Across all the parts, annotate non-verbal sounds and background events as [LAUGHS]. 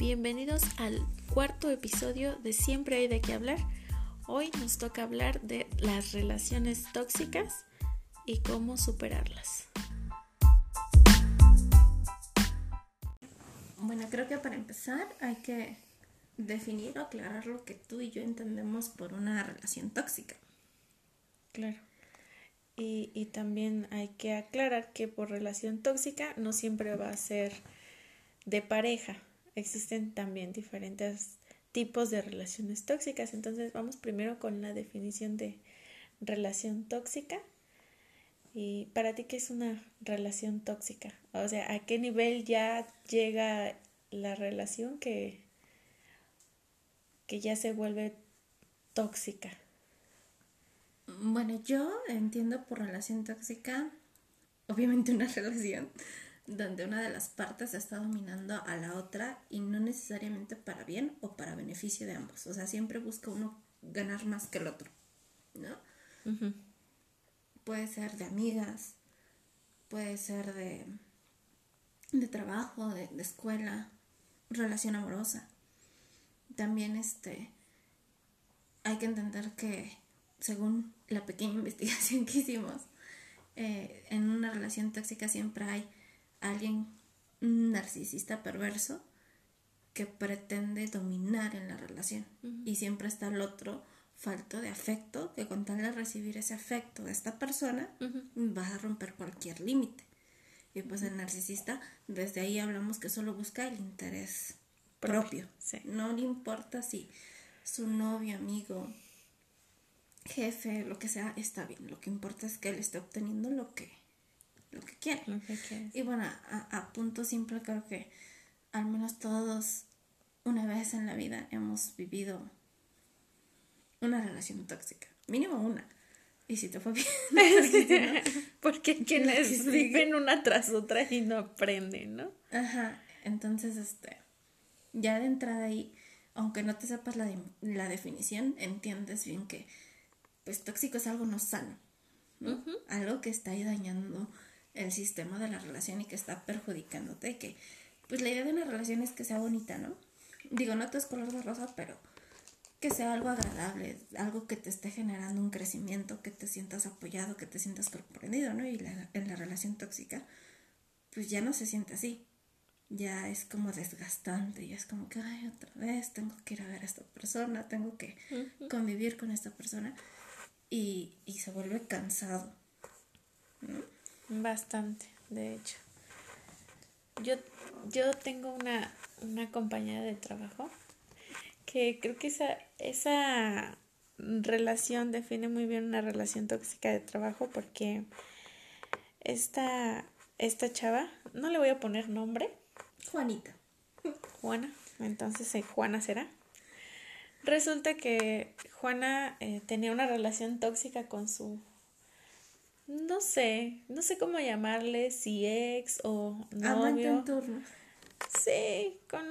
Bienvenidos al cuarto episodio de Siempre hay de qué hablar. Hoy nos toca hablar de las relaciones tóxicas y cómo superarlas. Bueno, creo que para empezar hay que definir o aclarar lo que tú y yo entendemos por una relación tóxica. Claro. Y, y, también hay que aclarar que por relación tóxica no siempre va a ser de pareja. Existen también diferentes tipos de relaciones tóxicas. Entonces vamos primero con la definición de relación tóxica. Y para ti, ¿qué es una relación tóxica? O sea, ¿a qué nivel ya llega la relación que, que ya se vuelve tóxica? Bueno, yo entiendo por relación tóxica, obviamente una [LAUGHS] relación donde una de las partes está dominando a la otra y no necesariamente para bien o para beneficio de ambos. O sea, siempre busca uno ganar más que el otro, ¿no? Puede ser de amigas, puede ser de, de trabajo, de, de escuela, relación amorosa. También este hay que entender que según la pequeña [LAUGHS] investigación que hicimos, eh, en una relación tóxica siempre hay alguien narcisista perverso que pretende dominar en la relación. Y siempre está el otro falto de afecto que con tal de recibir ese afecto de esta persona va a romper cualquier límite. Y pues el narcisista desde ahí hablamos que solo busca el interés propio, no le importa si su novio amigo jefe, lo que sea, está bien. Lo que importa es que él esté obteniendo lo que, lo que quiere. y bueno, a, punto simple creo que al menos todos una vez en la vida hemos vivido una relación tóxica. Mínimo una. Y si te fue bien. [LAUGHS] Porque quienes viven una tras otra y no aprenden, ¿no? Ajá. Entonces, este, ya de entrada ahí, aunque no te sepas la, la definición, entiendes bien que pues tóxico es algo no sano, ¿no? Algo que está ahí dañando el sistema de la relación y que está perjudicándote, que pues la idea de una relación es que sea bonita, ¿no? Digo, no todo es color de rosa, pero que sea algo agradable, algo que te esté generando un crecimiento, que te sientas apoyado, que te sientas comprendido, ¿no? Y en la relación tóxica, pues ya no se siente así. Ya es como desgastante, ya es como que, ay, otra vez tengo que ir a ver a esta persona, tengo que convivir con esta persona y, y se vuelve cansado. Bastante, de hecho. Yo, yo tengo una, una compañera de trabajo que creo que esa, esa relación define muy bien una relación tóxica de trabajo porque esta, esta chava, no le voy a poner nombre. Juanita. Juana, entonces eh, Juana será. Resulta que Juana eh, tenía una relación tóxica con su, no sé, no sé cómo llamarle, si ex o novio. en turno. Sí, con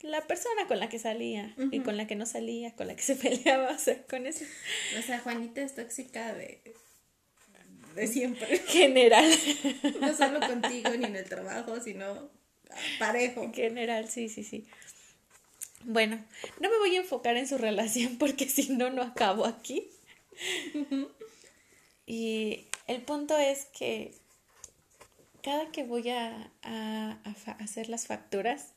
la persona con la que salía y con la que no salía, con la que [LAUGHS] se peleaba, o sea, con eso. O sea, Juanita es tóxica de, de siempre. [LAUGHS] General. [LAUGHS] no solo contigo ni en el trabajo, sino parejo. General, sí, sí, sí. Bueno, no me voy a enfocar en su relación porque si no, no acabo aquí. y el punto es que cada que voy a, hacer las facturas,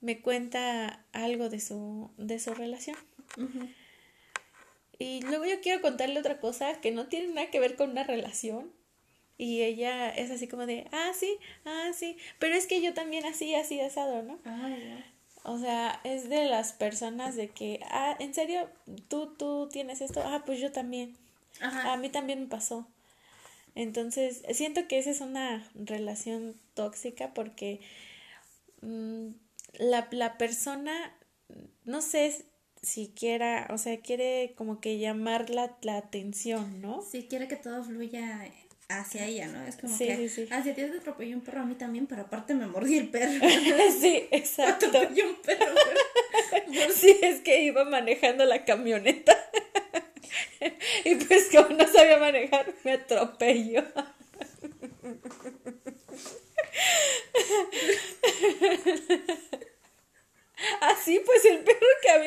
me cuenta algo de su, de su relación. Y luego yo quiero contarle otra cosa que no tiene nada que ver con una relación. Y ella es así como de, ah, sí, ah, sí, pero es que yo también así, así asado, ¿no? Ah, o sea, es de las personas de que, ah, ¿en serio? ¿Tú, tú tienes esto? Ah, pues yo también. A mí también me pasó. Entonces, siento que esa es una relación tóxica porque mm, la, la persona, no sé si quiera, o sea, quiere como que llamar la, la atención, ¿no? Sí, quiere que todo fluya hacia ella, ¿no? Es como que sí. hacia ti te atropelló un perro a mí también, pero aparte me mordí el perro. [LAUGHS] sí, exacto. atropelló un perro. [LAUGHS] sí, es que iba manejando la camioneta. [LAUGHS] y pues como no sabía manejar, me atropelló.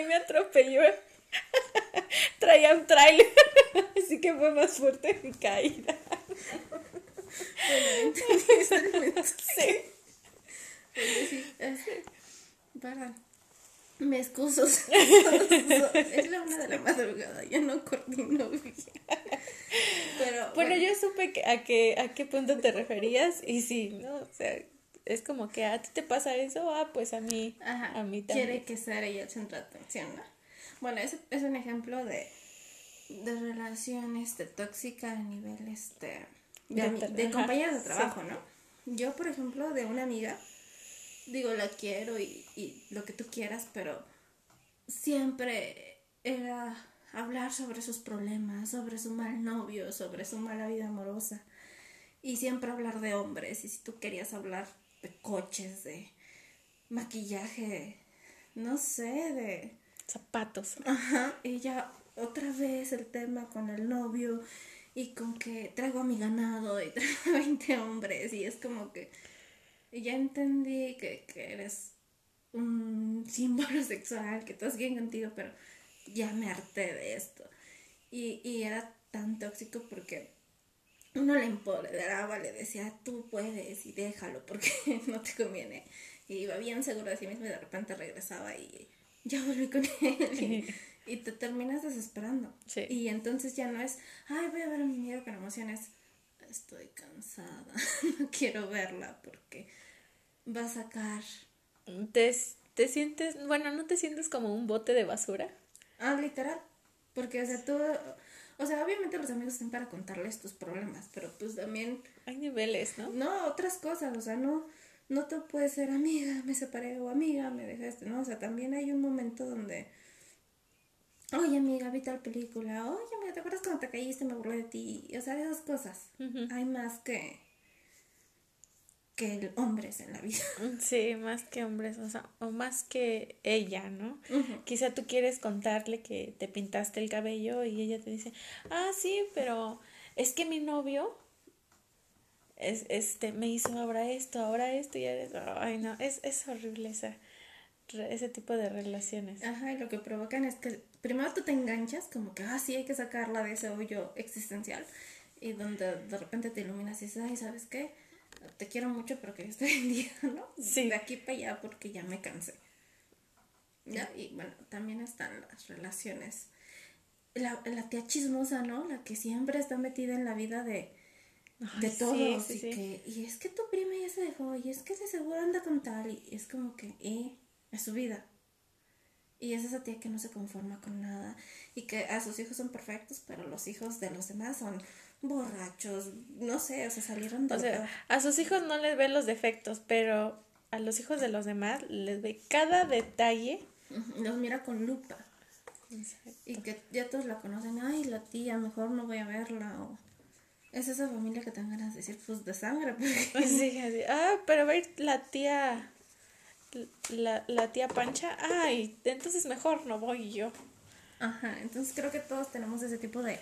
me atropelló. [LAUGHS] Traía un trailer, así que fue más fuerte mi caída. Bueno, Sí. sí. Para. Me excuso. [LAUGHS] es la una de la madrugada, ya no coordino bien. Pero, bueno, yo supe que, a, qué, a qué punto te referías y sí, ¿no? O sea, es como que a ti te pasa eso, ah, pues a mí, a mí también. Quiere que sea ella el centro de atención, ¿no? Bueno, es, es un ejemplo de, de relación este, tóxica a nivel este, de, de, compañeros de trabajo, ¿no? Yo, por ejemplo, de una amiga, digo, la quiero y, y lo que tú quieras, pero siempre era hablar sobre sus problemas, sobre su mal novio, sobre su mala vida amorosa. Y siempre hablar de hombres. Y si tú querías hablar de coches, de maquillaje, no sé, de zapatos. Ajá, y ya otra vez el tema con el novio y con que traigo a mi ganado y [LAUGHS] traigo a 20 hombres y es como que ya entendí que, que eres un símbolo [LAUGHS] sexual, que estás bien contigo, pero ya me harté de esto. Y, y era tan tóxico porque uno le empoderaba, le decía, tú puedes y déjalo porque [LAUGHS] no te conviene. Y iba bien seguro de sí mismo y de repente regresaba y ya volví con [LAUGHS] él. Y, te terminas desesperando. Y entonces ya no es, ay, voy a ver mi amigo con emociones. Estoy cansada, [LAUGHS] no quiero verla porque va a sacar. ¿Te, ¿Te sientes, bueno, no te sientes como un bote de basura? Ah, literal. Porque, o sea, tú o sea, obviamente los amigos están para contarles tus problemas, pero pues también... Hay niveles, ¿no? No, otras cosas, o sea, no, no te puedes ser amiga, me separé o amiga, me dejaste, ¿no? O sea, también hay un momento donde... Oye, amiga, vi tal película. Oye, amiga, ¿te acuerdas cuando te caíste? Me burlé de ti. O sea, esas cosas. Hay más que que hombres en la vida. [LAUGHS] Sí, más que hombres, o sea, o más que ella, ¿no? Quizá tú quieres contarle que te pintaste el cabello y ella te dice, ah, sí, pero es que mi novio es, este, me hizo ahora esto, ahora esto y ahora Ay, no, es, es horrible esa, ese tipo de relaciones. Ajá, y lo que provocan es que primero tú te enganchas, como que, ah, sí, hay que sacarla de ese hoyo existencial, y donde de repente te iluminas y dices, ay, ¿sabes qué? te quiero mucho, pero que yo estoy [LAUGHS] vendida, ¿no? Sí. De aquí para allá porque ya me cansé. ¿Ya? Y bueno, también están las relaciones. La, la tía chismosa, ¿no? La que siempre está metida en la vida de, de todos. y, que, y es que tu prima ya se dejó, y es que de seguro anda con tal, y es como que, eh, es su vida. Y es esa tía que no se conforma con nada y que a sus hijos son perfectos, pero los hijos de los demás son borrachos, no sé, o sea, salieron de... O sea, a sus hijos no les ven los defectos, pero a los hijos de los demás les ve cada detalle. Los mira con lupa. Y que ya todos la conocen, ay, la tía, mejor no voy a verla, o... Es esa familia que te ganas de decir, pues, de sangre. [LAUGHS] Sí, ah, pero ver la tía, la, la tía Pancha, ay, entonces mejor no voy yo. Ajá, entonces creo que todos tenemos ese tipo de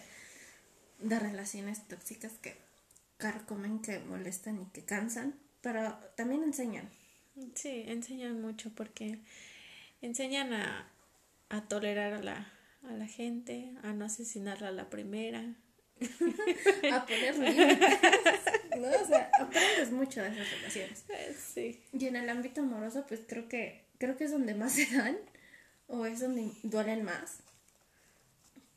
de relaciones tóxicas que carcomen, que molestan y que cansan, pero también enseñan. Sí, enseñan mucho porque enseñan a, a tolerar a la, a la gente, a no asesinarla a la primera. [LAUGHS] a poner límites. ¿no? O sea, aprendes mucho de esas relaciones. Sí. Y en el ámbito amoroso, pues creo que, creo que es donde más se dan, o es donde duelen más.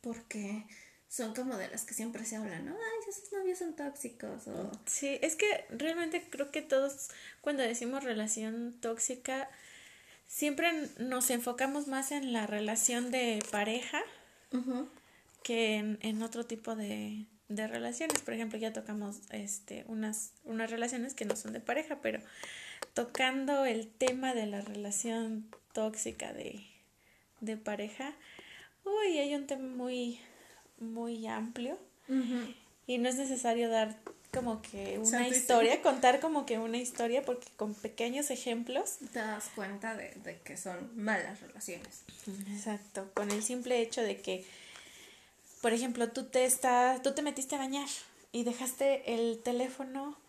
Porque son como de las que siempre se hablan, ¿no? Ay, esos novios son tóxicos. O... Sí, es que realmente creo que todos cuando decimos relación tóxica, siempre nos enfocamos más en la relación de pareja que en, otro tipo de, de relaciones. Por ejemplo, ya tocamos este, unas, unas relaciones que no son de pareja, pero tocando el tema de la relación tóxica de, de pareja, uy, hay un tema muy muy amplio y no es necesario dar como que una historia, contar como que una historia, porque con pequeños ejemplos te das cuenta de, de, que son malas relaciones. Exacto, con el simple hecho de que, por ejemplo, tú te estás, tú te metiste a bañar y dejaste el teléfono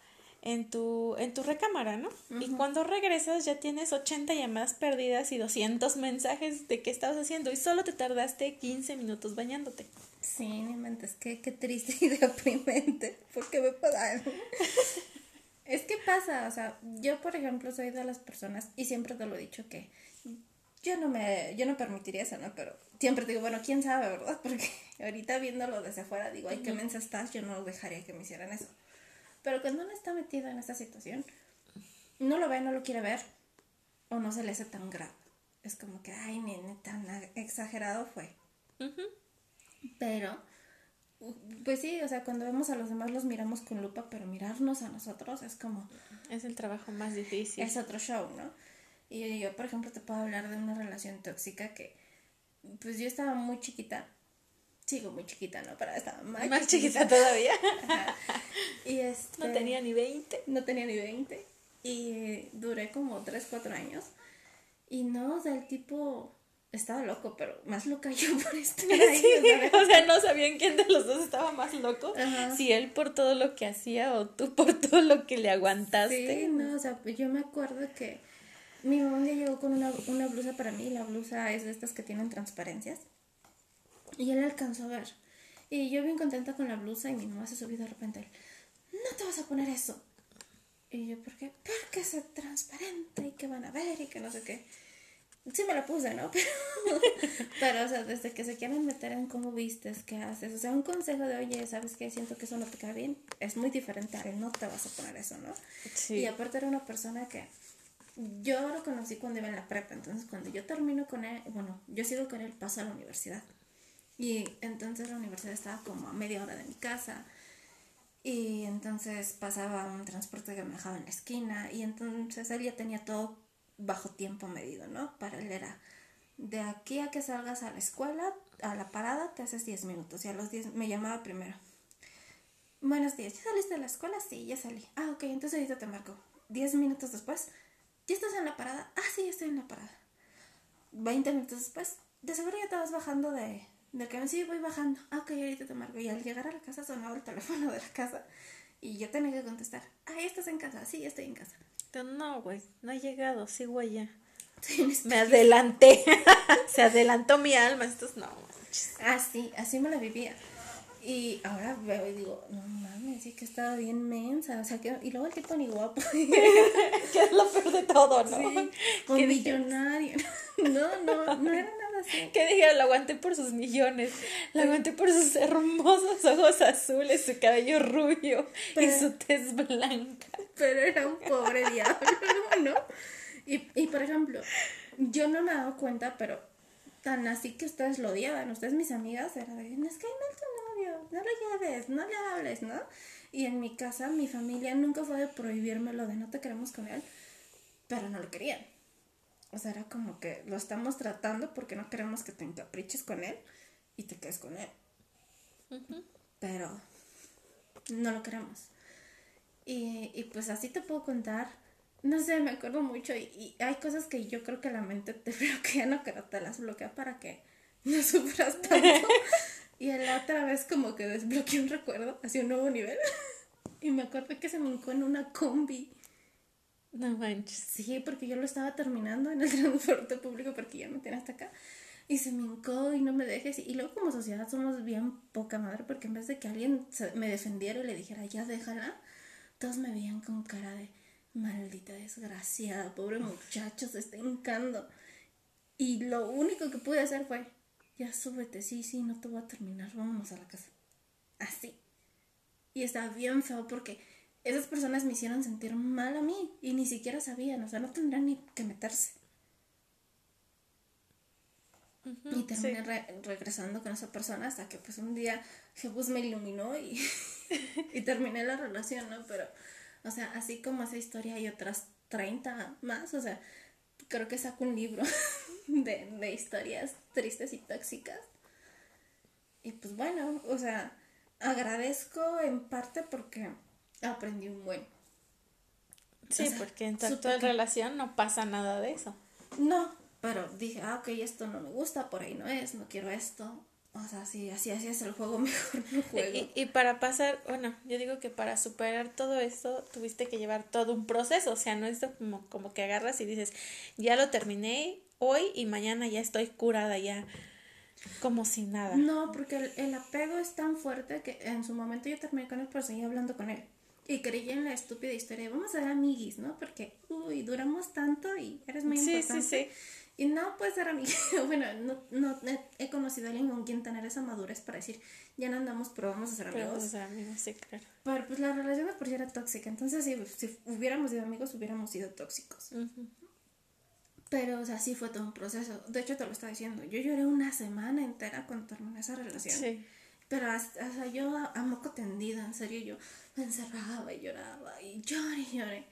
en tu, en tu recámara, ¿no? Y cuando regresas ya tienes 80 llamadas perdidas y 200 [LAUGHS] mensajes de qué estabas haciendo y solo te tardaste 15 minutos bañándote. Sí, ni mentes, qué, qué triste y [LAUGHS] deprimente, porque me pasa [LAUGHS] es que pasa, o sea, yo por ejemplo soy de las personas, y siempre te lo he dicho, que yo no me, yo no permitiría eso, ¿no? Pero siempre digo, bueno, quién sabe, ¿verdad? [LAUGHS] Porque ahorita viéndolo desde afuera digo, ay, qué mensa estás, yo no dejaría que me hicieran eso. Pero cuando uno está metido en esta situación, no lo ve, no lo quiere ver, o no se le hace tan grave. Es como que, ay, nene, tan exagerado fue. Pero, pues sí, o sea, cuando vemos a los demás los miramos con lupa, pero mirarnos a nosotros es como... Es el trabajo más difícil. Es otro show, ¿no? Y yo, por ejemplo, te puedo hablar de una relación tóxica que, pues yo estaba muy chiquita sigo muy chiquita, ¿no? Pero estaba más, más chiquita, todavía. [LAUGHS] Y este, no tenía ni 20. No tenía ni 20. Y duré como 3, 4 años. Y no, o sea, el tipo estaba loco, pero más loca yo [LAUGHS] por estar ahí. o sea, no sabían quién de los dos estaba más loco. Si él por todo lo que hacía o tú por todo lo que le aguantaste. Sí, no, o sea, yo me acuerdo que mi mamá un día llegó con una, una blusa para mí. La blusa es de estas que tienen transparencias. Y él alcanzó a ver. Y yo bien contenta con la blusa y mi mamá se subió de repente. No te vas a poner eso. Y yo, ¿por qué? Porque es transparente y que van a ver y que no sé qué. Sí me la puse, ¿no? [LAUGHS] Pero, pero, o sea, desde que se quieren meter en cómo vistes, qué haces, o sea, un consejo de, oye, ¿sabes qué? Siento que eso no te queda bien, es muy diferente a que no te vas a poner eso, ¿no? Sí. Y aparte era una persona que yo lo conocí cuando iba en la prepa, entonces cuando yo termino con él, bueno, yo sigo con él, paso a la universidad. Y entonces la universidad estaba como a media hora de mi casa. Y entonces pasaba un transporte que me dejaba en la esquina. Y entonces él ya tenía todo bajo tiempo medido, ¿no? Para él era de aquí a que salgas a la escuela, a la parada, te haces 10 minutos. Y a los 10 me llamaba primero. Buenos días, ¿ya saliste de la escuela? Sí, ya salí. Ah, ok, entonces ahorita te marco. 10 minutos después, ¿ya estás en la parada? Ah, sí, ya estoy en la parada. 20 minutos después, de seguro ya te vas bajando de, del camión, sí, voy bajando. Ah, ok, ahorita te marco. Y al llegar a la casa sonaba el teléfono de la casa. Y yo tenía que contestar. Ah, ¿estás en casa? Sí, estoy en casa. No, güey, no he llegado, sigo allá. [LAUGHS] Me adelanté. [LAUGHS] Se adelantó mi alma. Estos no. Ah, sí, así me la vivía. Y ahora veo y digo, no mames, sí que estaba bien mensa. O sea, que, y luego el tipo ni guapo. [LAUGHS] que es lo peor de todo, ¿no? Sí, [LAUGHS] millonario. [LAUGHS] no, no, no era nada así. Que dije, lo aguanté por sus millones. Lo aguanté por sus hermosos ojos azules, su cabello rubio y su tez blanca. Pero era un pobre diablo, ¿no? Y, y por ejemplo, yo no me he dado cuenta, pero tan así que ustedes lo odiaban, ustedes mis amigas, era de, es que mal no lo lleves, no le hables, ¿no? Y en mi casa, mi familia nunca fue de prohibirme lo de no te queremos con él, pero no lo querían. O sea, era como que lo estamos tratando porque no queremos que te encapriches con él y te quedes con él. Pero no lo queremos. Y, y pues así te puedo contar no sé, me acuerdo mucho y, hay cosas que yo creo que la mente [LAUGHS] te bloquea, no no te las bloquea para que no [LAUGHS] sufras tanto. [LAUGHS] y la otra vez como que desbloqueé un recuerdo hacia un nuevo nivel. [LAUGHS] y me acuerdo que se me hincó en una combi. No manches. Sí, porque yo lo estaba terminando en el [LAUGHS] transporte público porque ya no tiene hasta acá. Y se me hincó y no me dejes. Y luego como sociedad somos bien poca madre porque en vez de que alguien me defendiera y le dijera, ya déjala, todos me veían con cara de maldita desgraciada, pobre muchacho, se está hincando. Y lo único que pude hacer fue, ya súbete, sí, sí, no te voy a terminar, vámonos a la casa. Así. Y estaba bien feo porque esas personas me hicieron sentir mal a mí y ni siquiera sabían, o sea, no tendrían ni que meterse. y terminé regresando con esa persona hasta que pues un día Jesús me iluminó y, [LAUGHS] y terminé la relación, ¿no? Pero o sea, así como esa historia hay otras 30 más, o sea, creo que saco un libro [LAUGHS] de, de historias tristes y tóxicas. Y pues bueno, o sea, agradezco en parte porque aprendí un buen. Sí, porque en tu actual relación no pasa nada de eso. No, pero dije, ah, ok, esto no me gusta, por ahí no es, no quiero esto. O sea, si así hacías el juego, [LAUGHS] mejor no juego. Y, y, para pasar, bueno, yo digo que para superar todo esto tuviste que llevar todo un proceso, o sea, no es como, como que agarras y dices, ya lo terminé hoy y mañana ya estoy curada, ya como si nada. No, porque el, el apego es tan fuerte que en su momento yo terminé con él, pero seguí hablando con él. Y creí en la estúpida historia, vamos a ser amiguis, ¿no? Porque, uy, duramos tanto y eres muy Sí, importante. sí, sí. Y no puedes ser amiga. [LAUGHS] bueno, no, no he, he conocido a alguien con quien tener esa madurez para decir, ya no andamos, pero vamos a ser amigos. vamos a ser amigos, sí, claro. Pero pues la relación de por sí era tóxica. Entonces, si, si hubiéramos sido amigos, hubiéramos sido tóxicos. Pero, o sea, sí fue todo un proceso. De hecho, te lo estaba diciendo. Yo lloré una semana entera cuando terminé esa relación. Sí. Pero hasta, o sea, yo a, a moco tendido, en serio, yo me encerraba y lloraba y lloré y lloré.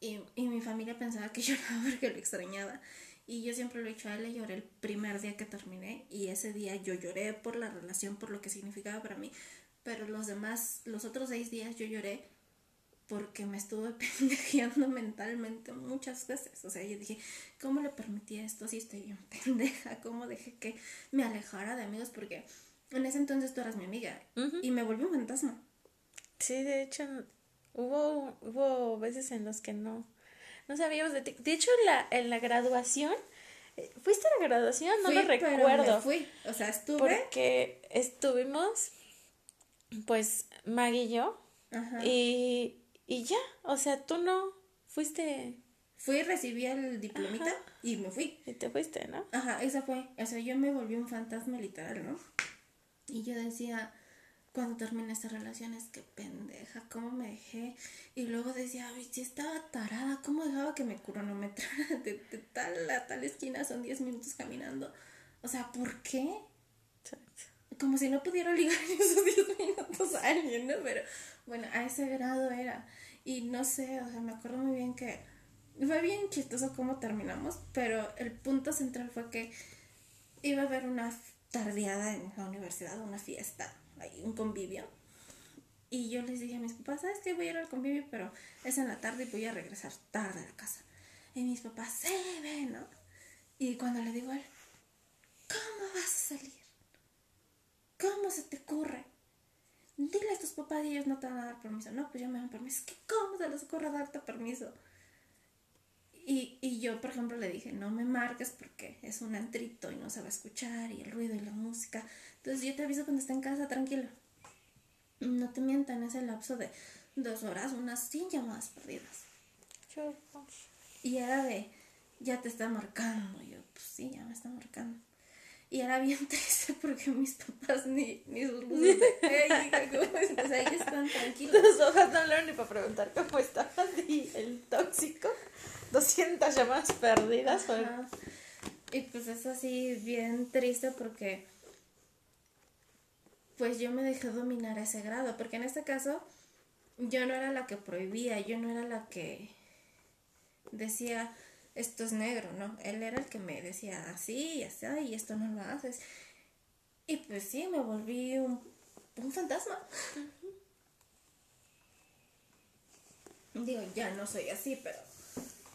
Y, y mi familia pensaba que [LAUGHS] lloraba porque lo extrañaba. Y yo siempre lo he dicho a él, le lloré el primer día que terminé. Y ese día yo lloré por la relación, por lo que significaba para mí. Pero los demás, los otros seis días yo lloré porque me estuve [LAUGHS] pendejeando mentalmente muchas veces. O sea, yo dije, ¿cómo le permití esto si estoy bien pendeja? ¿Cómo dejé que me alejara de amigos? Porque en ese entonces tú eras mi amiga y me volví un fantasma. Sí, de hecho, hubo, hubo veces en los que no, no sabíamos de ti. De hecho, en la, en la graduación, eh, ¿fuiste a la graduación? No Fui, lo pero recuerdo. me fui. O sea, estuve. Porque estuvimos, pues, Maggie y yo, Ajá. y, y ya, o sea, tú no fuiste Fui, recibí el diplomita Ajá. y me fui. y te fuiste, ¿no? Ajá, esa fue. O sea, yo me volví un fantasma literal, ¿no? Y yo decía, cuando terminé esta relación, es que pendeja, ¿cómo me dejé? Y luego decía, ay, si estaba tarada, ¿cómo dejaba que me cronometrara de, de tal a tal esquina? Son 10 minutos caminando. O sea, ¿por qué? Como si no pudiera ligar [LAUGHS] esos 10 minutos a alguien, ¿no? Pero bueno, a ese grado era. Y no sé, o sea, me acuerdo muy bien que fue bien chistoso cómo terminamos, pero el punto central fue que iba a haber una tardeada en la universidad, una fiesta, un convivio. Y yo les dije a mis papás, ¿sabes qué? Voy a ir al convivio, pero es en la tarde y voy a regresar tarde a la casa. Y mis papás, sí, ven, ¿no? Y cuando le digo a él, ¿cómo vas a salir? ¿Cómo se te ocurre? Dile a tus papás y ellos no te van a dar permiso. No, pues ya me dan permiso. Que ¿cómo se les ocurre darte permiso? Y, y yo, por ejemplo, le dije, no me marques porque es un antrito y no se va a escuchar y el ruido y la música. Entonces yo te aviso cuando esté en casa, tranquilo. No te mientan, ese lapso de dos horas, unas 100 llamadas perdidas. Y era de, ya te está marcando. Y yo, pues sí, ya me está marcando. Y era bien [LAUGHS] triste porque mis papás ni, ni sus luces de, hey, ¿cómo estás? Ellos están tranquilos. Tus hojas no hablaron ni para preguntar cómo estabas [LAUGHS] y el tóxico. 200 llamadas perdidas. fue-. Y pues es así bien triste porque pues yo me dejé dominar a ese grado, porque en este caso yo no era la que prohibía, yo no era la que decía esto es negro, ¿no? Él era el que me decía así y así y esto no lo haces. Y pues sí, me volví un, un fantasma. Digo, ya no soy así, pero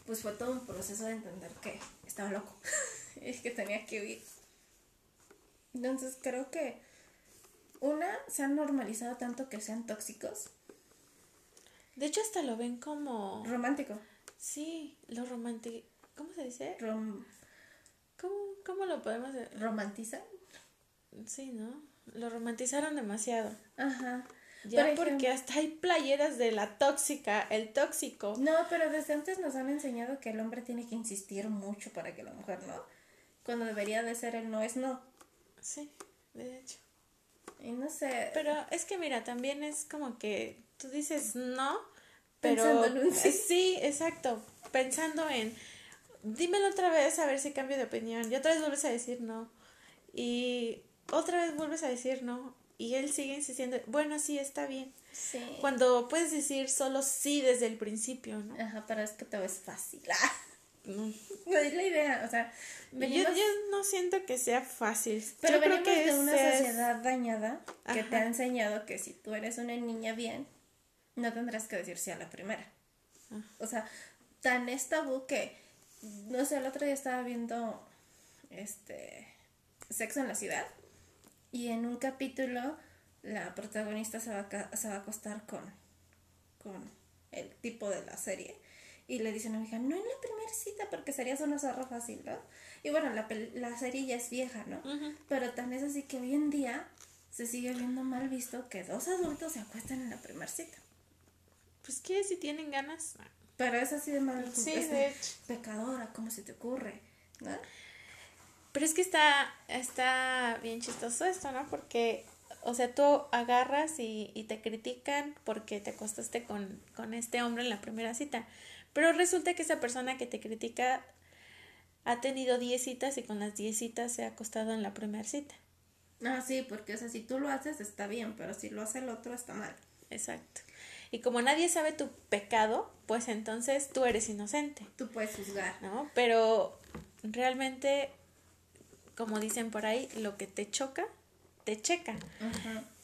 pues fue todo un proceso de entender que estaba loco [LAUGHS] y que tenía que huir. Entonces creo que una se han normalizado tanto que sean tóxicos. De hecho, hasta lo ven como. Romántico. Sí, lo romántico. ¿Cómo se dice? Rom ¿Cómo, cómo lo podemos decir? romantiza. Sí, ¿no? Lo romantizaron demasiado. Ajá. Ya Por porque ejemplo- hasta hay playeras de la tóxica, el tóxico. No, pero desde antes nos han enseñado que el hombre tiene que insistir mucho para que la mujer no. Cuando debería de ser el no es no. Sí, de hecho. Y no sé. Pero es que mira, también es como que tú dices no, pero Pensando en sí. Sí, exacto, pensando en dímelo otra vez a ver si cambio de opinión. Y otra vez vuelves a decir no. Y otra vez vuelves a decir no. Y él sigue insistiendo, bueno, sí, está bien. Sí. Cuando puedes decir solo sí desde el principio, ¿no? Ajá, pero es que todo es fácil. No. No es la idea, o sea, Yo, venimos, yo no siento que sea fácil. pero yo creo venimos que de una sociedad dañada que te ha enseñado que si tú eres una niña bien, no tendrás que decir sí a la primera. Ah. O sea, tan es tabú que, no sé, el otro día estaba viendo este Sexo en la ciudad Y en un capítulo la protagonista se va a, se va a acostar con, con el tipo de la serie. Y le dice a una amiga, no en la primera cita porque sería una zorra fácil, ¿no? Y bueno, la, la serie ya es vieja, ¿no? Pero tan es así que hoy en día se sigue viendo mal visto que dos adultos se acuestan en la primera cita. Pues que si tienen ganas. Pero es así de mal. Sí, de hecho. Pecadora, ¿cómo se te ocurre? ¿no? Pero es que está, está bien chistoso esto, ¿no? Porque, o sea, tú agarras y, y te critican porque te acostaste con, con este hombre en la primera cita. Pero resulta que esa persona que te critica ha tenido 10 citas y con las 10 citas se ha acostado en la primera cita. Ah, sí, porque o sea, si tú lo haces está bien, pero si lo hace el otro está mal. Exacto. Y como nadie sabe tu pecado, pues entonces tú eres inocente. Tú puedes juzgar. ¿No? Pero realmente, como dicen por ahí, lo que te choca, te checa.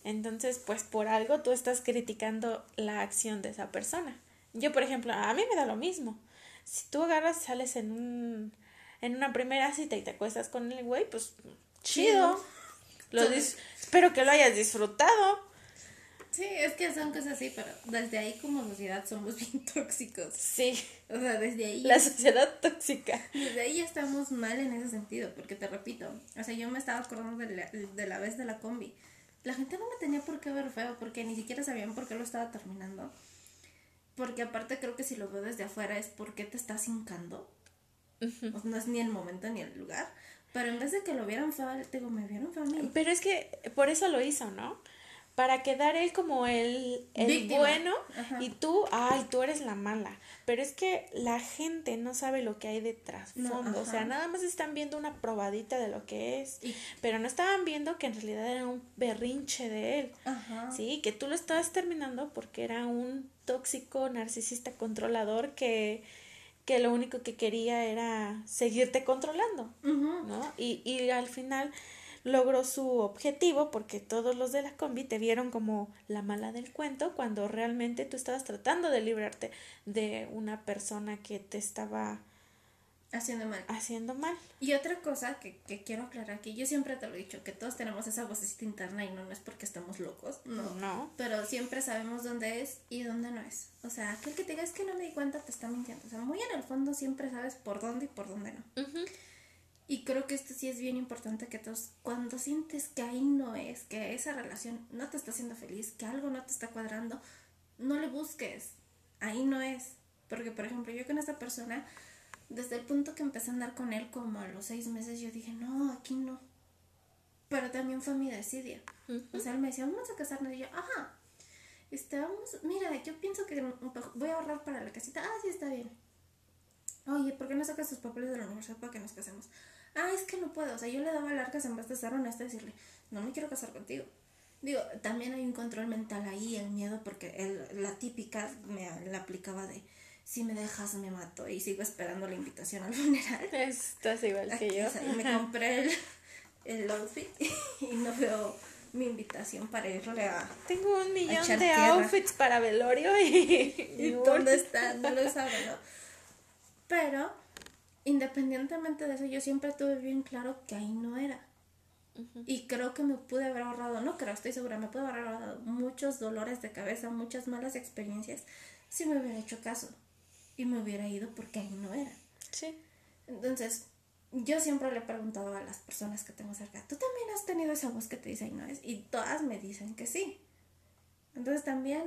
Entonces, pues por algo tú estás criticando la acción de esa persona. Yo, por ejemplo, a mí me da lo mismo. Si tú agarras, sales en un en una primera cita y te acuestas con el güey, pues chido. Lo espero que lo hayas disfrutado. Es que son cosas así, pero desde ahí como sociedad somos [LAUGHS] bien tóxicos. Sí. O sea, desde ahí. La sociedad tóxica. Desde ahí ya estamos mal en ese sentido, porque te repito, o sea, yo me estaba acordando de la, de la vez de la combi. La gente no me tenía por qué ver feo, porque ni siquiera sabían por qué lo estaba terminando. Porque aparte creo que si lo veo desde afuera es porque te estás hincando. no es ni el momento ni el lugar. Pero en vez de que lo vieran feo, digo, me vieron feo a mí. Pero es que por eso lo hizo, ¿no? Para quedar él como el, el bueno y tú, ay, tú eres la mala. Pero es que la gente no sabe lo que hay detrás fondo. o sea, nada más están viendo una probadita de lo que es. Pero no estaban viendo que en realidad era un berrinche de él. Sí, que tú lo estabas terminando porque era un tóxico, narcisista, controlador que que lo único que quería era seguirte controlando, ¿no? Y, y al final logró su objetivo porque todos los de la combi te vieron como la mala del cuento cuando realmente tú estabas tratando de librarte de una persona que te estaba Haciendo mal. Haciendo mal. Y otra cosa que, que, quiero aclarar aquí, yo siempre te lo he dicho, que todos tenemos esa vocecita interna y no, no es porque estamos locos, no. No. Pero siempre sabemos dónde es y dónde no es. O sea, aquel que te diga es que no me di cuenta te está mintiendo. O sea, muy en el fondo siempre sabes por dónde y por dónde no. Y creo que esto sí es bien importante que todos, cuando sientes que ahí no es, que esa relación no te está haciendo feliz, que algo no te está cuadrando, no le busques. Ahí no es. Porque, por ejemplo, yo con esta persona desde el punto que empecé a andar con él, como a los seis meses, yo dije, no, aquí no. Pero también fue mi decidia. O sea, él me decía, vamos a casarnos. Y yo, ajá. Este, vamos, mira, yo pienso que voy a ahorrar para la casita. Ah, sí, está bien. Oye, ¿por qué no sacas tus papeles de la universidad para que nos casemos? Ah, es que no puedo. O sea, yo le daba largas en vez de ser honesta y decirle, no me quiero casar contigo. Digo, también hay un control mental ahí, el miedo, porque el, la típica me la aplicaba de, si me dejas me mato y sigo esperando la invitación al [LAUGHS] funeral. Estás igual que yo. Y me compré el, el outfit [LAUGHS] y no veo mi invitación para irle a. Tengo un millón de outfits para velorio y. [LAUGHS] ¿Y dónde está? No lo sabe, ¿no? Pero, independientemente de eso, yo siempre tuve bien claro que ahí no era. Y creo que me pude haber ahorrado, no creo, estoy segura, me pude haber ahorrado muchos dolores de cabeza, muchas malas experiencias si me hubiera hecho caso y me hubiera ido porque ahí no era. Sí. Entonces, yo siempre le he preguntado a las personas que tengo cerca, ¿tú también has tenido esa voz que te dice ahí no es? Y todas me dicen que sí. Entonces también,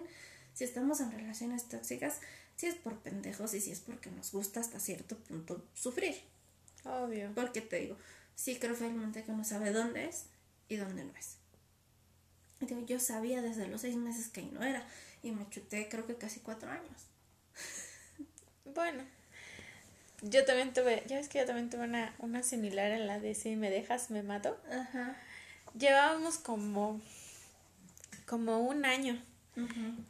si estamos en relaciones tóxicas, si es por pendejos y si es porque nos gusta hasta cierto punto sufrir. Obvio. Porque te digo, sí creo fielmente que uno sabe dónde es y dónde no es. yo sabía desde los seis meses que ahí no era y me chuté creo que casi cuatro años. Bueno, yo también tuve, ya ves que yo también tuve una, una similar en la de si me dejas me mato. Ajá. Llevábamos como, como un año.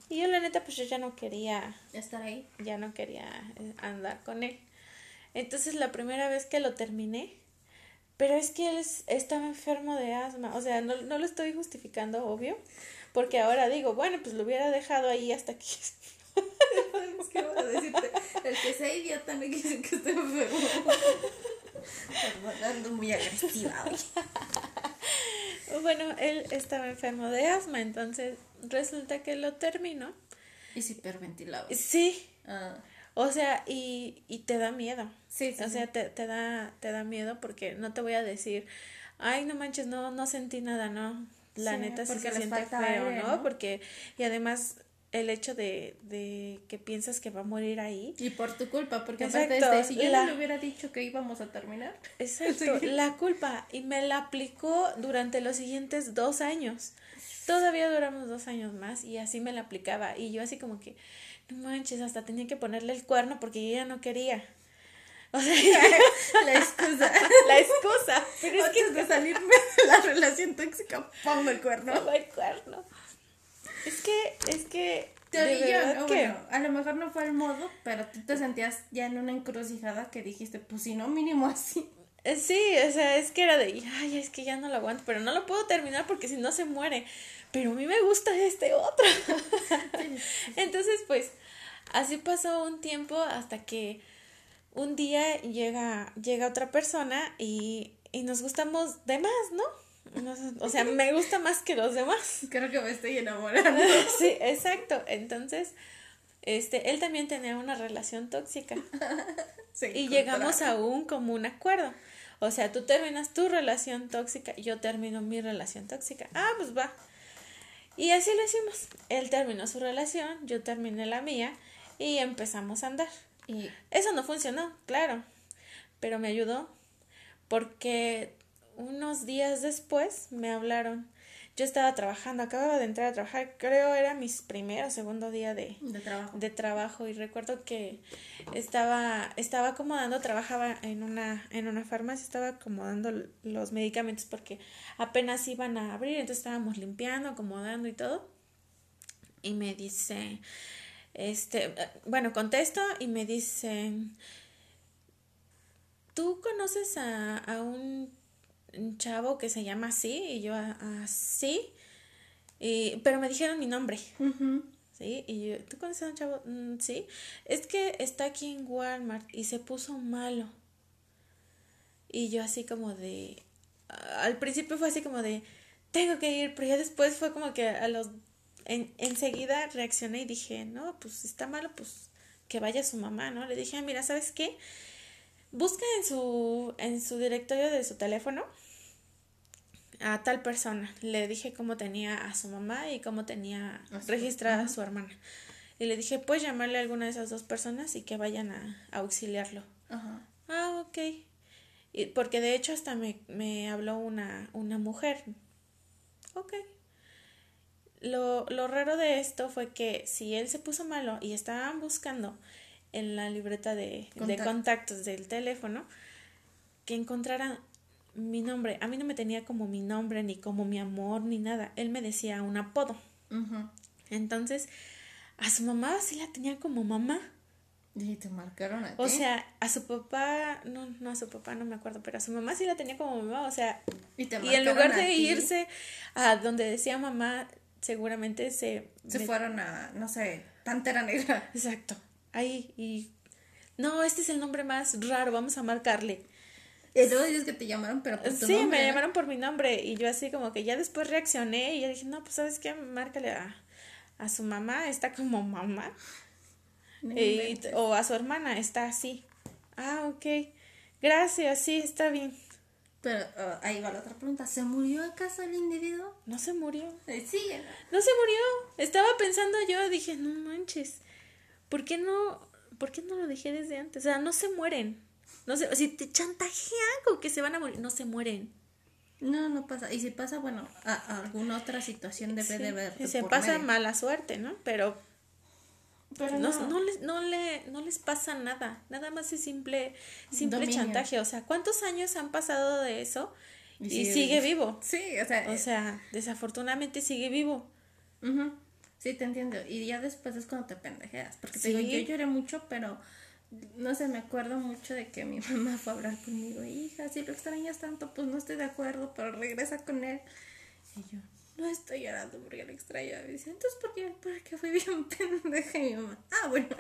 Y yo la neta pues yo ya no quería estar ahí. Ya no quería eh, andar con él. Entonces la primera vez que lo terminé, pero es que él estaba enfermo de asma, o sea, no, no lo estoy justificando, obvio, porque ahora digo, bueno, pues lo hubiera dejado ahí hasta que [LAUGHS] [LAUGHS] es que voy a decirte, el que sea idiota no quiere que esté enfermo. [LAUGHS] Muy agresiva hoy. Bueno, él estaba enfermo de asma, entonces resulta que lo terminó. Y se hiperventilaba. Sí. Ah. O sea, y, y te da miedo. Sí, O sea, te, te, da, te da miedo porque no te voy a decir, ay, no manches, no, no sentí nada, no. La neta sí se siente feo, ¿no? Porque, y además el hecho de, de que piensas que va a morir ahí. Y por tu culpa, porque aparte de, si yo no le hubiera dicho que íbamos a terminar. [LAUGHS] Exacto, la culpa. Y me la aplicó durante los siguientes dos años. Todavía duramos dos años más y así me la aplicaba. Y yo así como que, no manches, hasta tenía que ponerle el cuerno porque yo ya no quería. O sea, [LAUGHS] la excusa. [LAUGHS] La excusa. Pero es que de salirme de la relación tóxica, pongo el cuerno. Pongo el cuerno. Es que, es que. Teoría, no, bueno, a lo mejor no fue el modo, pero tú te sentías ya en una encrucijada que dijiste, pues si no, mínimo así. Eh, sí, o sea, es que era de, ay, es que ya no lo aguanto, pero no lo puedo terminar porque si no se muere. Pero a mí me gusta este otro. [LAUGHS] Entonces, pues, así pasó un tiempo hasta que un día llega, llega otra persona y, y nos gustamos de más, ¿no? O sea, me gusta más que los demás. [LAUGHS] Creo que me estoy enamorando. [LAUGHS] sí, exacto. Entonces, este, él también tenía una relación tóxica. y llegamos a un común acuerdo. O sea, tú terminas tu relación tóxica, yo termino mi relación tóxica. Ah, pues va. Y así lo hicimos. Él terminó su relación, yo terminé la mía y empezamos a andar. Y eso no funcionó, claro, pero me ayudó porque unos días después me hablaron. Yo estaba trabajando, acababa de entrar a trabajar, creo era mi primer o segundo día de, trabajo. de trabajo y recuerdo que estaba, estaba acomodando, trabajaba en una, en una farmacia, estaba acomodando los medicamentos porque apenas iban a abrir, entonces estábamos limpiando, acomodando y todo. Y me dice, este, bueno, contesto y me dicen, ¿tú conoces a, a un un chavo que se llama así y yo así, y, pero me dijeron mi nombre. ¿Sí? Y yo, ¿tú conoces a un chavo? Mm, sí. Es que está aquí en Walmart y se puso malo. Y yo así como de... Al principio fue así como de... Tengo que ir, pero ya después fue como que a los... En, enseguida reaccioné y dije, no, pues está malo, pues que vaya su mamá, ¿no? Le dije, ah, mira, ¿sabes qué? Busca en su, en su directorio de su teléfono a tal persona. Le dije cómo tenía a su mamá y cómo tenía registrada a su hermana. Y le dije, puedes llamarle a alguna de esas dos personas y que vayan a, auxiliarlo. Ajá. Ah, ok. Y porque de hecho hasta me, me habló una, una mujer. Ok. Lo, lo raro de esto fue que si él se puso malo y estaban buscando en la libreta de, de contactos del teléfono, que encontraran mi nombre. A mí no me tenía como mi nombre, ni como mi amor, ni nada. Él me decía un apodo. Entonces, a su mamá sí la tenía como mamá. Y te marcaron a ti. O sea, a su papá, no, no a su papá, no me acuerdo, pero a su mamá sí la tenía como mamá, o sea, y, en lugar de irse a donde decía mamá, seguramente se... Se fueron a, no sé, Pantera Negra. Exacto, ahí, y... No, este es el nombre más raro, vamos a marcarle. Y luego dices que te llamaron, pero por tu sí, me llamaron por mi nombre. Y yo así como que ya después reaccioné y ya dije, no, pues sabes qué, márcale a, a su mamá, está como mamá. o a su hermana, está así. Ah, ok. Gracias, sí, está bien. Pero uh, ahí va la otra pregunta. ¿Se murió acaso el individuo? No se murió. Eh, sí, no se murió. Estaba pensando yo, dije, no manches. ¿Por qué no, por qué no lo dejé desde antes? O sea, no se mueren. No sé, si te chantajean con que se van a morir, no se mueren. No, no pasa. Y si pasa, bueno, a, alguna otra situación debe de ver. Si se pasa mala suerte, ¿no? Pero, Pero no, no. les, no, le, no les pasa nada. Nada más es simple, simple chantaje. O sea, ¿cuántos años han pasado de eso? Y, sigue, vivo. Sí, o sea. O eh, sea, desafortunadamente sigue vivo. Sí, te entiendo. Y ya después es cuando te pendejeas. Porque te digo, yo lloré mucho, pero no sé, me acuerdo mucho de que mi [LAUGHS] mamá fue a hablar conmigo, hija, si lo extrañas tanto, pues no estoy de acuerdo, pero regresa con él. Y yo, no estoy llorando porque lo extraño. Y dice, entonces, ¿por qué? Porque fui bien [LAUGHS] pendeja y mi mamá. Ah, bueno. [LAUGHS]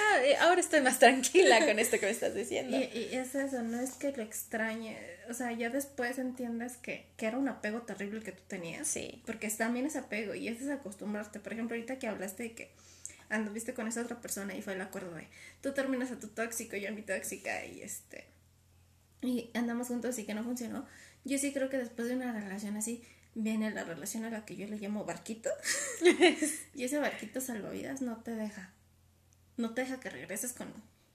Ah, ahora estoy más tranquila con esto que me estás diciendo. Y, y, es eso, no es que lo extrañe, o sea, ya después entiendes que, que era un apego terrible que tú tenías. Sí. Porque también es apego y es acostumbrarte. Por ejemplo, ahorita que hablaste de que anduviste con esa otra persona y fue el acuerdo de tú terminas a tu tóxico, yo a mi tóxica y este y andamos juntos y que no funcionó. Yo sí creo que después de una relación así viene la relación a la que yo le llamo barquito. [LAUGHS] y ese barquito salvavidas no te deja. No te deja que regreses con,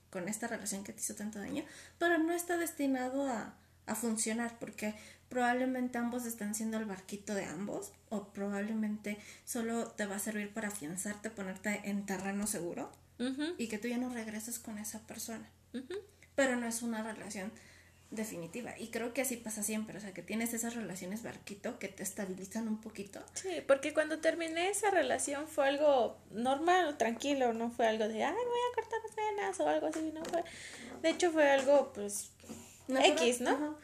con esta relación que te hizo tanto daño, pero no está destinado a, a funcionar porque probablemente ambos están siendo el barquito de ambos o probablemente solo te va a servir para afianzarte, ponerte en terreno seguro y que tú ya no regreses con esa persona. Pero no es una relación definitiva y creo que así pasa siempre, o sea, que tienes esas relaciones barquito que te estabilizan un poquito. Sí, porque cuando terminé esa relación fue algo normal, tranquilo, no fue algo de, ay, voy a cortar las venas o algo así, no fue. De hecho fue algo, pues, X, ¿no?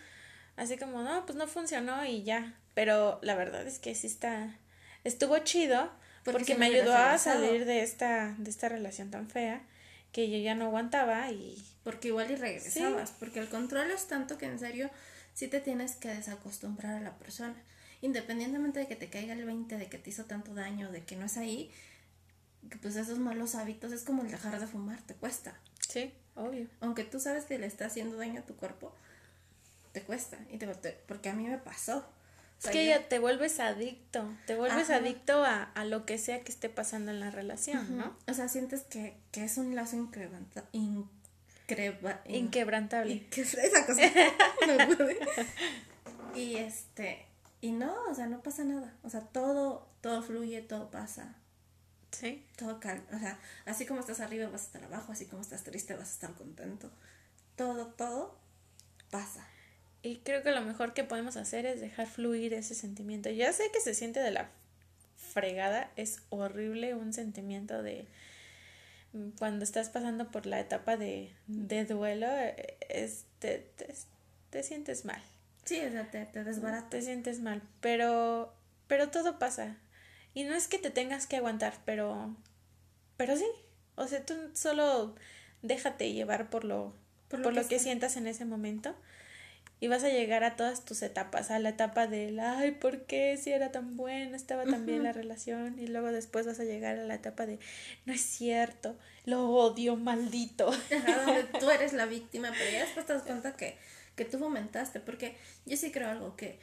Así como, no, pues no funcionó y ya. Pero la verdad es que sí está, estuvo chido porque, me ayudó a salir de esta, de esta relación tan fea que yo ya no aguantaba y... Porque igual y regresabas, porque el control es tanto que en serio sí te tienes que desacostumbrar a la persona. Independientemente de que te caiga el 20, de que te hizo tanto daño, de que no es ahí, que pues esos malos hábitos es como el dejar de fumar, te cuesta. Sí, obvio. Aunque tú sabes que le está haciendo daño a tu cuerpo, te cuesta. Y te, porque a mí me pasó. es que ya te vuelves adicto, te vuelves adicto a, a, lo que sea que esté pasando en la relación, ¿no? O sea, sientes que, que es un lazo incrementado. inquebrantable. esa cosa. [LAUGHS] y este, y no, o sea, no pasa nada. O sea, todo, todo fluye, todo pasa. Sí. Todo calma. O sea, así como estás arriba vas a estar abajo, así como estás triste vas a estar contento. Todo, todo pasa. Y creo que lo mejor que podemos hacer es dejar fluir ese sentimiento. Ya sé que se siente de la fregada, es horrible un sentimiento de mm, cuando estás pasando por la etapa de, de duelo, eh, es, te, te, sientes mal. Sí, o sea, te, te desbarata. Te sientes mal, pero, pero todo pasa. Y no es que te tengas que aguantar, pero, pero sí. O sea, tú solo déjate llevar por lo, por lo, que, sientas en ese momento y vas a llegar a todas tus etapas, a la etapa del, ay, ¿por qué si era tan buena, estaba tan bien la relación? Y luego después vas a llegar a la etapa de, no es cierto, lo odio, maldito. [LAUGHS] tú eres la víctima, pero ya después te das cuenta que, que tú fomentaste, porque yo sí creo algo que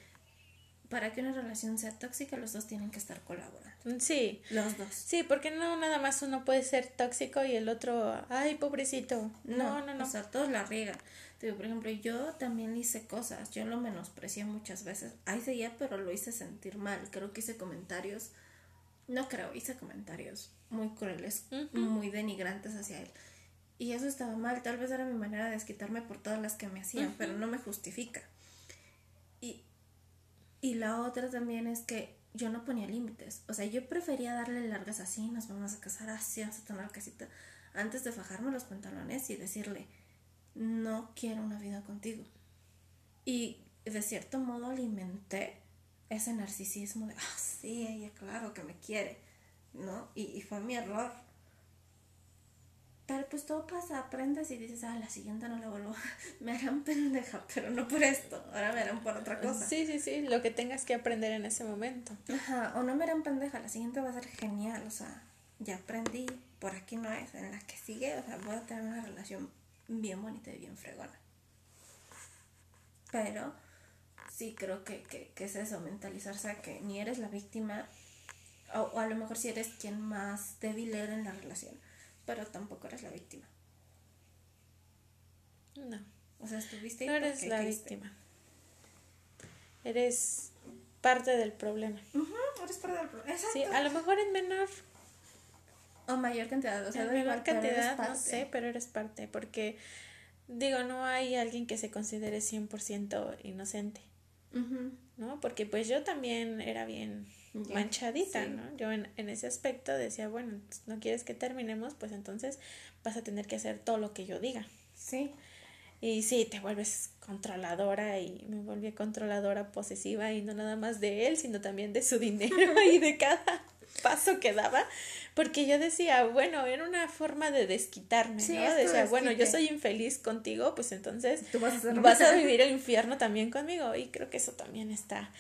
para que una relación sea tóxica, los dos tienen que estar colaborando. Mm, sí. Los dos. Sí, porque no nada más uno puede ser tóxico y el otro, ay, pobrecito. No, no, no. O sea, todos la riegan. Digo, por ejemplo, yo también hice cosas, yo lo menosprecié muchas veces. Ahí seguía, pero lo hice sentir mal. Creo que hice comentarios, no creo, hice comentarios muy crueles, muy denigrantes hacia él. Y eso estaba mal, tal vez era mi manera de desquitarme por todas las que me hacían, pero no me justifica. Y, la otra también es que yo no ponía límites. O sea, yo prefería darle largas así, nos vamos a casar así, vamos a tomar casita, antes de fajarme los pantalones y decirle, no quiero una vida contigo. Y de cierto modo alimenté ese narcisismo de, ah, sí, ella claro que me quiere, ¿no? Y, y, fue mi error. Pero pues todo pasa, aprendes y dices, ah, la siguiente no la vuelvo. [LAUGHS] me harán pendeja, pero no por esto, ahora me harán por otra cosa. Sí, sí, sí, lo que tengas que aprender en ese momento. Ajá, o no me harán pendeja, la siguiente va a ser genial, o sea, ya aprendí, por aquí no es, en la que sigue, o sea, voy a tener una relación bien bonita y bien fregona. Pero sí creo que, que, que es eso, mentalizarse a que ni eres la víctima, o, a lo mejor si eres quien más débil era en la relación, pero tampoco eres la víctima. No. O sea, estuviste No eres la víctima. Eres parte del problema. eres parte del problema. Sí, a lo mejor en menor o mayor cantidad, o sea, en menor cantidad, no sé, pero eres parte, porque digo, no hay alguien que se considere 100% inocente, ¿no? Porque pues yo también era bien manchadita, ¿no? Yo en, en, ese aspecto decía, bueno, no quieres que terminemos, pues entonces vas a tener que hacer todo lo que yo diga. Sí. Y sí, te vuelves controladora y me volví controladora posesiva y no nada más de él, sino también de su dinero [LAUGHS] y de cada paso que daba, porque yo decía, bueno, era una forma de desquitarme, ¿no? Decía, bueno, yo soy infeliz contigo, pues entonces Tú vas, a, vas a vivir el infierno también conmigo. Y creo que eso también está,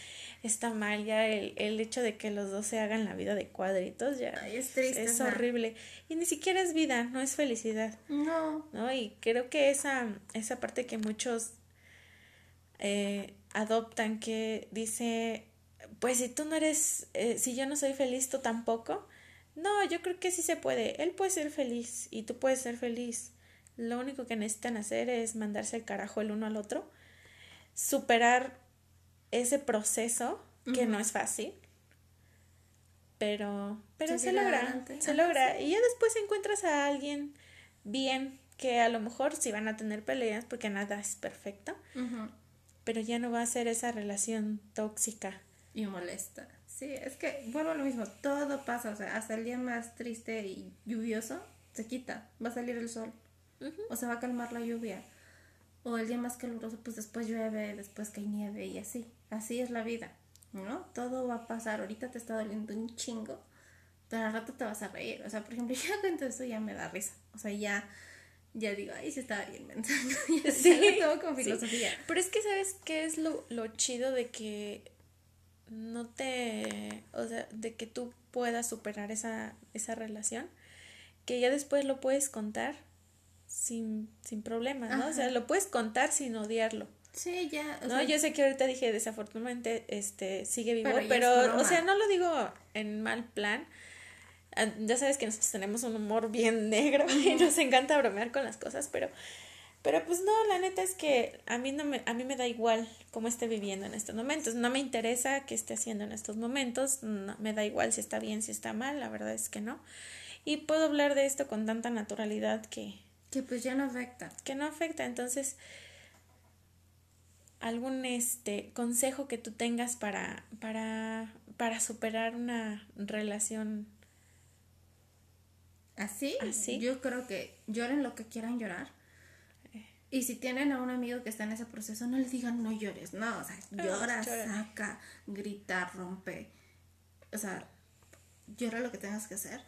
está mal, ya el, el hecho de que los dos se hagan la vida de cuadritos, ya es, triste, es horrible. Y ni siquiera es vida, no es felicidad. No. ¿No? Y creo que esa, esa parte que muchos eh, adoptan que dice, pues si tú no eres, eh, si yo no soy feliz, tú tampoco. No, yo creo que sí se puede. Él puede ser feliz y tú puedes ser feliz. Lo único que necesitan hacer es mandarse el carajo el uno al otro, superar ese proceso que no es fácil, pero, pero se logra, se logra. Y ya después encuentras a alguien bien, que a lo mejor sí van a tener peleas porque nada es perfecto, pero ya no va a ser esa relación tóxica. Y molesta. Sí, es que vuelvo a lo mismo, todo pasa, o sea, hasta el día más triste y lluvioso se quita, va a salir el sol, o se va a calmar la lluvia, o el día más caluroso, pues después llueve, después cae nieve y así, así es la vida, ¿no? Todo va a pasar, ahorita te está doliendo un chingo, pero al rato te vas a reír, o sea, por ejemplo, [LAUGHS] ya cuento eso ya me da risa, o sea, ya ya digo, ahí se estaba bien [LAUGHS] sí, todo con filosofía. Pero es que, ¿sabes qué es lo, lo chido de que no te, o sea, de que tú puedas superar esa, esa relación? Que ya después lo puedes contar sin, sin problemas, ¿no? O sea, lo puedes contar sin odiarlo. Sí, ya. no, yo sé que ahorita dije desafortunadamente, este, sigue vivo, pero, pero o sea, no lo digo en mal plan, Ah, ya sabes que nosotros tenemos un humor bien [LAUGHS] negro y nos encanta bromear con las cosas, pero pero pues no, la neta es que a mí no me a mí me da igual cómo esté viviendo en estos momentos, no me interesa qué esté haciendo en estos momentos, no, me da igual si está bien, si está mal, la verdad es que no. Y puedo hablar de esto con tanta naturalidad que que pues ya no afecta. Que no afecta, entonces algún este consejo que tú tengas para para para superar una relación ¿Así? Yo creo que lloren lo que quieran llorar. Y si tienen a un amigo que está en ese proceso, no les digan no llores. No, o sea, ah, llora, saca, grita, rompe. O sea, llora lo que tengas que hacer.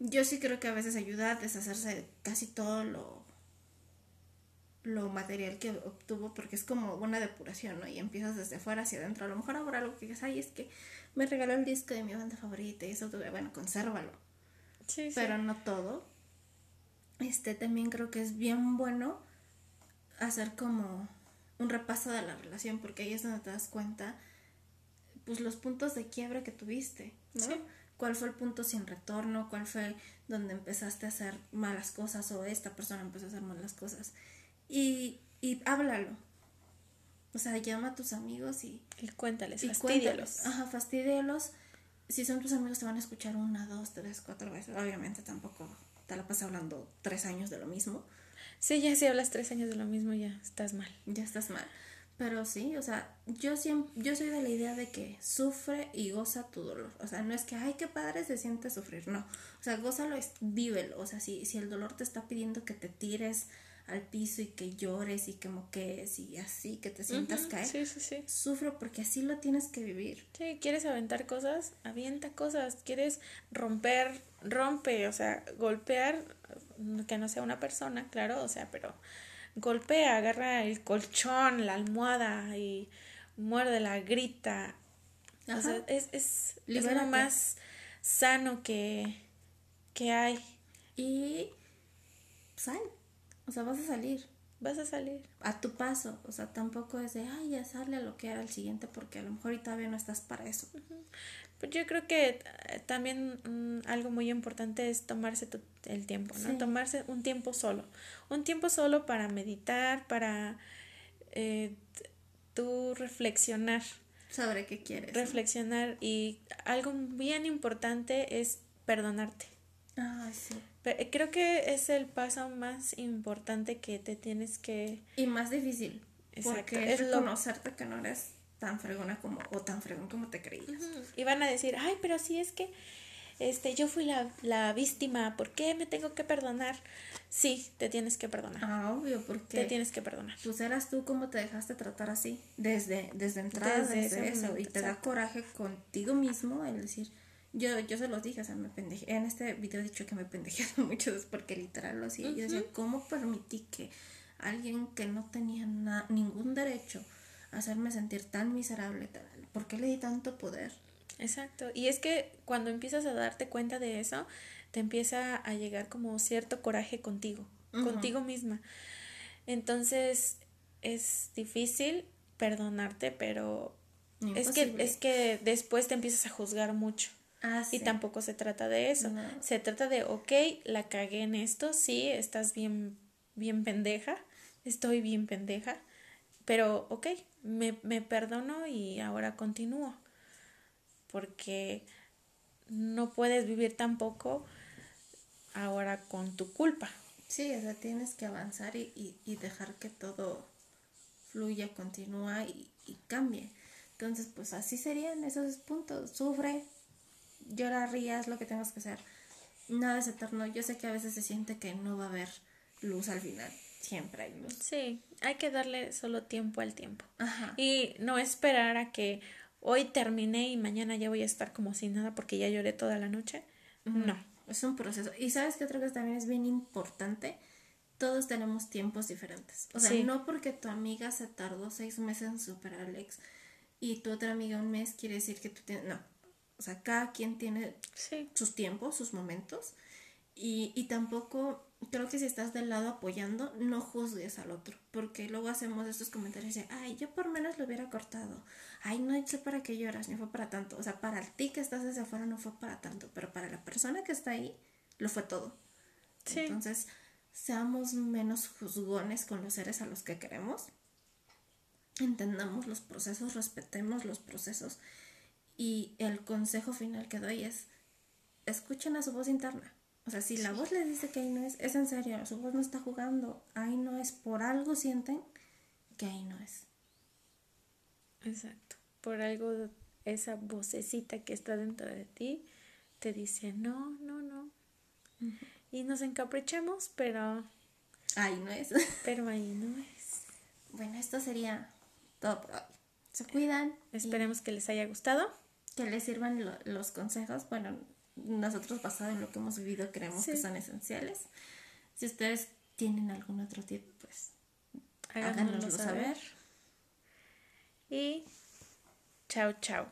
Yo sí creo que a veces ayuda a deshacerse de casi todo lo, lo material que obtuvo, porque es como una depuración, ¿no? Y empiezas desde afuera hacia adentro. A lo mejor ahora algo que digas, ay, es que me regaló el disco de mi banda favorita y eso, bueno, consérvalo pero no todo. Este también creo que es bien bueno hacer como un repaso de la relación, porque ahí es donde te das cuenta, pues los puntos de quiebra que tuviste, ¿no? ¿Cuál fue el punto sin retorno? ¿Cuál fue donde empezaste a hacer malas cosas o esta persona empezó a hacer malas cosas? Y, y háblalo. O sea, llama a tus amigos y... Y cuéntales, y Cuéntales. Ajá, fastídielos si son tus amigos te van a escuchar una, dos, tres, cuatro veces. Obviamente tampoco te la pasas hablando tres años de lo mismo. Sí, ya si hablas tres años de lo mismo ya estás mal. Ya estás mal. Pero sí, o sea, yo siempre, yo soy de la idea de que sufre y goza tu dolor. O sea, no es que, ay, qué padre se siente sufrir. No. O sea, gózalo, vívelo. O sea, si, si el dolor te está pidiendo que te tires al piso y que llores y que moques y así, que te sientas caer. Sí, sí, sí. Sufro porque así lo tienes que vivir. Sí, quieres aventar cosas, avienta cosas. Quieres romper, rompe, o sea, golpear, que no sea una persona, claro, o sea, pero golpea, agarra el colchón, la almohada y muerde la grita. O sea, es, es, es lo más sano que, que hay. Y sal. O sea, vas a salir. Vas a salir. A tu paso. O sea, tampoco es de, ay, ya sale a lo que era el siguiente porque a lo mejor todavía no estás para eso. Pues yo creo que eh, también mm, algo muy importante es tomarse el tiempo, ¿no? Tomarse un tiempo solo. Un tiempo solo para meditar, para eh, tú reflexionar. Sobre qué quieres. Reflexionar. Y algo bien importante es perdonarte. Ah, sí. Eh, creo que es el paso más importante que te tienes que... Y más difícil. Porque es reconocerte que no eres tan fregona como, o tan fregón como te creías. Y van a decir, ay, pero si es que este, yo fui la, la víctima, ¿por qué me tengo que perdonar? Sí, te tienes que perdonar. Ah, obvio, porque... Te tienes que perdonar. Pues eras tú como te dejaste tratar así, desde, desde entrada, desde, eso, y te da coraje contigo mismo el decir, Yo, yo se los dije, o sea, me pendejé. En este video he dicho que me pendejé [LAUGHS] mucho porque literal lo hacía. Yo decía, ¿cómo permití que alguien que no tenía ningún derecho a hacerme sentir tan miserable? ¿Por qué le di tanto poder? Exacto. Y es que cuando empiezas a darte cuenta de eso, te empieza a llegar como cierto coraje contigo, contigo misma. Entonces es difícil perdonarte, pero es que, es que después te empiezas a juzgar mucho. Ah, y tampoco se trata de eso. Se trata de, ok, la cagué en esto, sí, estás bien, bien pendeja, estoy bien pendeja, pero ok, me, me perdono y ahora continúo. Porque no puedes vivir tampoco ahora con tu culpa. Sí, o sea, tienes que avanzar y, y, dejar que todo fluya, continúa y, y, cambie. Entonces, pues así serían esos puntos. Sufre, llora, rías, lo que tengas que hacer. Nada es eterno. Yo sé que a veces se siente que no va a haber luz al final. Siempre hay luz. Sí, hay que darle solo tiempo al tiempo. Ajá. Y no esperar a que hoy termine y mañana ya voy a estar como sin nada porque ya lloré toda la noche. No es un proceso. Y sabes que otra cosa también es bien importante. Todos tenemos tiempos diferentes. O sea, no porque tu amiga se tardó seis meses en superar a Alex y tu otra amiga un mes, quiere decir que tú tienes. No. O sea, cada quien tiene sus tiempos, sus momentos. Y, y tampoco creo que si estás del lado apoyando, no juzgues al otro, porque luego hacemos estos comentarios de, ay, yo por menos lo hubiera cortado, ay, no sé para qué lloras, no fue para tanto, o sea, para ti que estás desde afuera no fue para tanto, pero para la persona que está ahí, lo fue todo. Entonces, seamos menos juzgones con los seres a los que queremos, entendamos los procesos, respetemos los procesos y el consejo final que doy es, escuchen a su voz interna o sea, si la voz le dice que ahí no es, es en serio, su voz no está jugando, ahí no es, por algo sienten que ahí no es. Exacto, por algo esa vocecita que está dentro de ti te dice no, no, no. Y nos encaprichamos, pero... Ahí no es. [LAUGHS] pero ahí no es. Bueno, esto sería todo por hoy. Se cuidan. Esperemos que les haya gustado. Que les sirvan los consejos. Bueno, nosotros basado en lo que hemos vivido creemos que son esenciales. Si ustedes tienen algún otro tip, pues háganoslo saber. Y chao, chao.